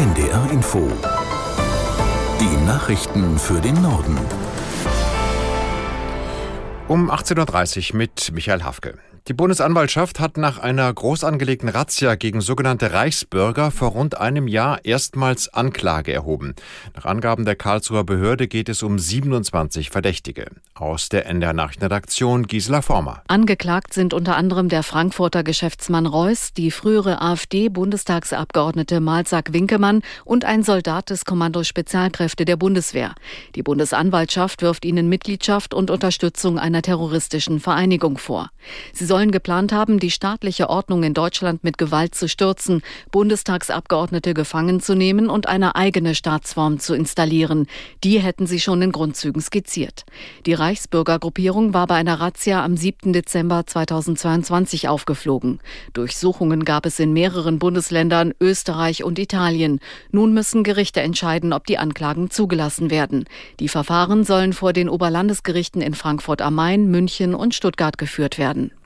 NDR Info. Die Nachrichten für den Norden. Um 18.30 Uhr mit Michael Hafke. Die Bundesanwaltschaft hat nach einer groß angelegten Razzia gegen sogenannte Reichsbürger vor rund einem Jahr erstmals Anklage erhoben. Nach Angaben der Karlsruher Behörde geht es um 27 Verdächtige. Aus der NDR Nachrichtenredaktion Gisela Former. Angeklagt sind unter anderem der Frankfurter Geschäftsmann Reuss, die frühere AfD-Bundestagsabgeordnete Malsack Winkemann und ein Soldat des Kommando Spezialkräfte der Bundeswehr. Die Bundesanwaltschaft wirft ihnen Mitgliedschaft und Unterstützung einer terroristischen Vereinigung vor. Sie sollen geplant haben, die staatliche Ordnung in Deutschland mit Gewalt zu stürzen, Bundestagsabgeordnete gefangen zu nehmen und eine eigene Staatsform zu installieren. Die hätten sie schon in Grundzügen skizziert. Die Reichsbürgergruppierung war bei einer Razzia am 7. Dezember 2022 aufgeflogen. Durchsuchungen gab es in mehreren Bundesländern, Österreich und Italien. Nun müssen Gerichte entscheiden, ob die Anklagen zugelassen werden. Die Verfahren sollen vor den Oberlandesgerichten in Frankfurt am Main, München und Stuttgart geführt werden.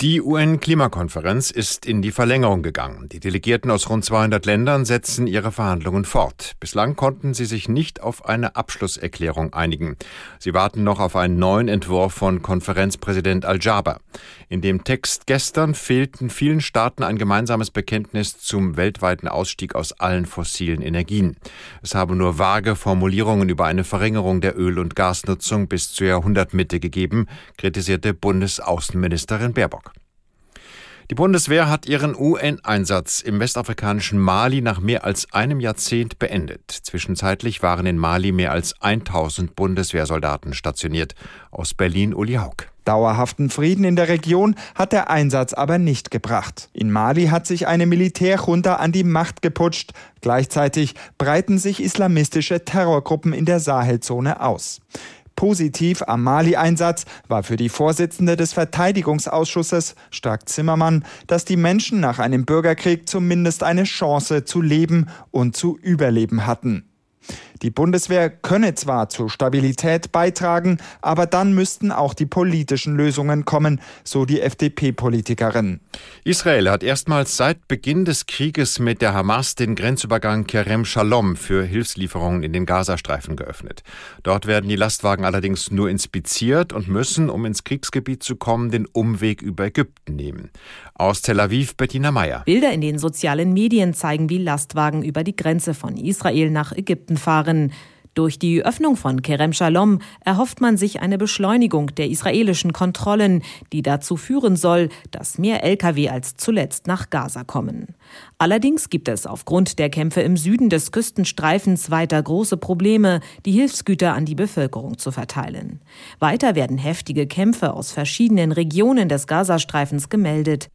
Die UN-Klimakonferenz ist in die Verlängerung gegangen. Die Delegierten aus rund 200 Ländern setzen ihre Verhandlungen fort. Bislang konnten sie sich nicht auf eine Abschlusserklärung einigen. Sie warten noch auf einen neuen Entwurf von Konferenzpräsident Al-Jaber. In dem Text gestern fehlten vielen Staaten ein gemeinsames Bekenntnis zum weltweiten Ausstieg aus allen fossilen Energien. Es habe nur vage Formulierungen über eine Verringerung der Öl- und Gasnutzung bis zur Jahrhundertmitte gegeben, kritisierte Bundesaußenministerin Baerbock. Die Bundeswehr hat ihren UN-Einsatz im westafrikanischen Mali nach mehr als einem Jahrzehnt beendet. Zwischenzeitlich waren in Mali mehr als 1000 Bundeswehrsoldaten stationiert. Aus Berlin Uli Haug. Dauerhaften Frieden in der Region hat der Einsatz aber nicht gebracht. In Mali hat sich eine Militärjunta an die Macht geputscht. Gleichzeitig breiten sich islamistische Terrorgruppen in der Sahelzone aus. Positiv am Mali-Einsatz war für die Vorsitzende des Verteidigungsausschusses, Stark Zimmermann, dass die Menschen nach einem Bürgerkrieg zumindest eine Chance zu leben und zu überleben hatten. Die Bundeswehr könne zwar zur Stabilität beitragen, aber dann müssten auch die politischen Lösungen kommen, so die FDP-Politikerin. Israel hat erstmals seit Beginn des Krieges mit der Hamas den Grenzübergang Kerem Shalom für Hilfslieferungen in den Gazastreifen geöffnet. Dort werden die Lastwagen allerdings nur inspiziert und müssen, um ins Kriegsgebiet zu kommen, den Umweg über Ägypten nehmen. Aus Tel Aviv Bettina Meyer. Bilder in den sozialen Medien zeigen, wie Lastwagen über die Grenze von Israel nach Ägypten fahren waren. Durch die Öffnung von Kerem Shalom erhofft man sich eine Beschleunigung der israelischen Kontrollen, die dazu führen soll, dass mehr Lkw als zuletzt nach Gaza kommen. Allerdings gibt es aufgrund der Kämpfe im Süden des Küstenstreifens weiter große Probleme, die Hilfsgüter an die Bevölkerung zu verteilen. Weiter werden heftige Kämpfe aus verschiedenen Regionen des Gazastreifens gemeldet.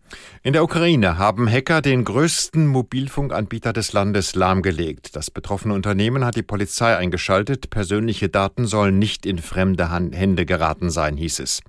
In der Ukraine haben Hacker den größten Mobilfunkanbieter des Landes lahmgelegt. Das betroffene Unternehmen hat die Polizei eingeschaltet. Persönliche Daten sollen nicht in fremde Hände geraten sein, hieß es.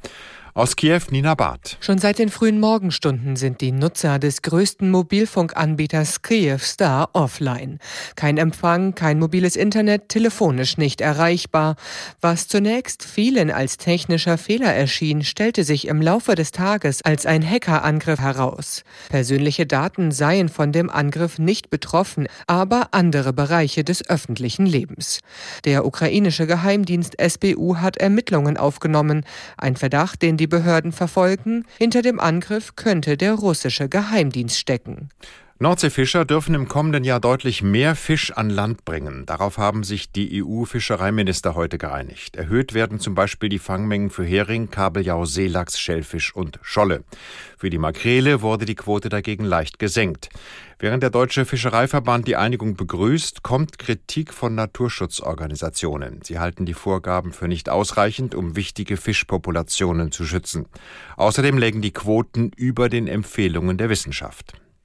Aus Kiew Nina Barth. Schon seit den frühen Morgenstunden sind die Nutzer des größten Mobilfunkanbieters Kyivstar offline. Kein Empfang, kein mobiles Internet, telefonisch nicht erreichbar. Was zunächst vielen als technischer Fehler erschien, stellte sich im Laufe des Tages als ein Hackerangriff heraus. Persönliche Daten seien von dem Angriff nicht betroffen, aber andere Bereiche des öffentlichen Lebens. Der ukrainische Geheimdienst SBU hat Ermittlungen aufgenommen. Ein Verdacht, den die die Behörden verfolgen. Hinter dem Angriff könnte der russische Geheimdienst stecken. Nordseefischer dürfen im kommenden Jahr deutlich mehr Fisch an Land bringen. Darauf haben sich die EU-Fischereiminister heute geeinigt. Erhöht werden zum Beispiel die Fangmengen für Hering, Kabeljau, Seelachs, Schellfisch und Scholle. Für die Makrele wurde die Quote dagegen leicht gesenkt. Während der Deutsche Fischereiverband die Einigung begrüßt, kommt Kritik von Naturschutzorganisationen. Sie halten die Vorgaben für nicht ausreichend, um wichtige Fischpopulationen zu schützen. Außerdem lägen die Quoten über den Empfehlungen der Wissenschaft.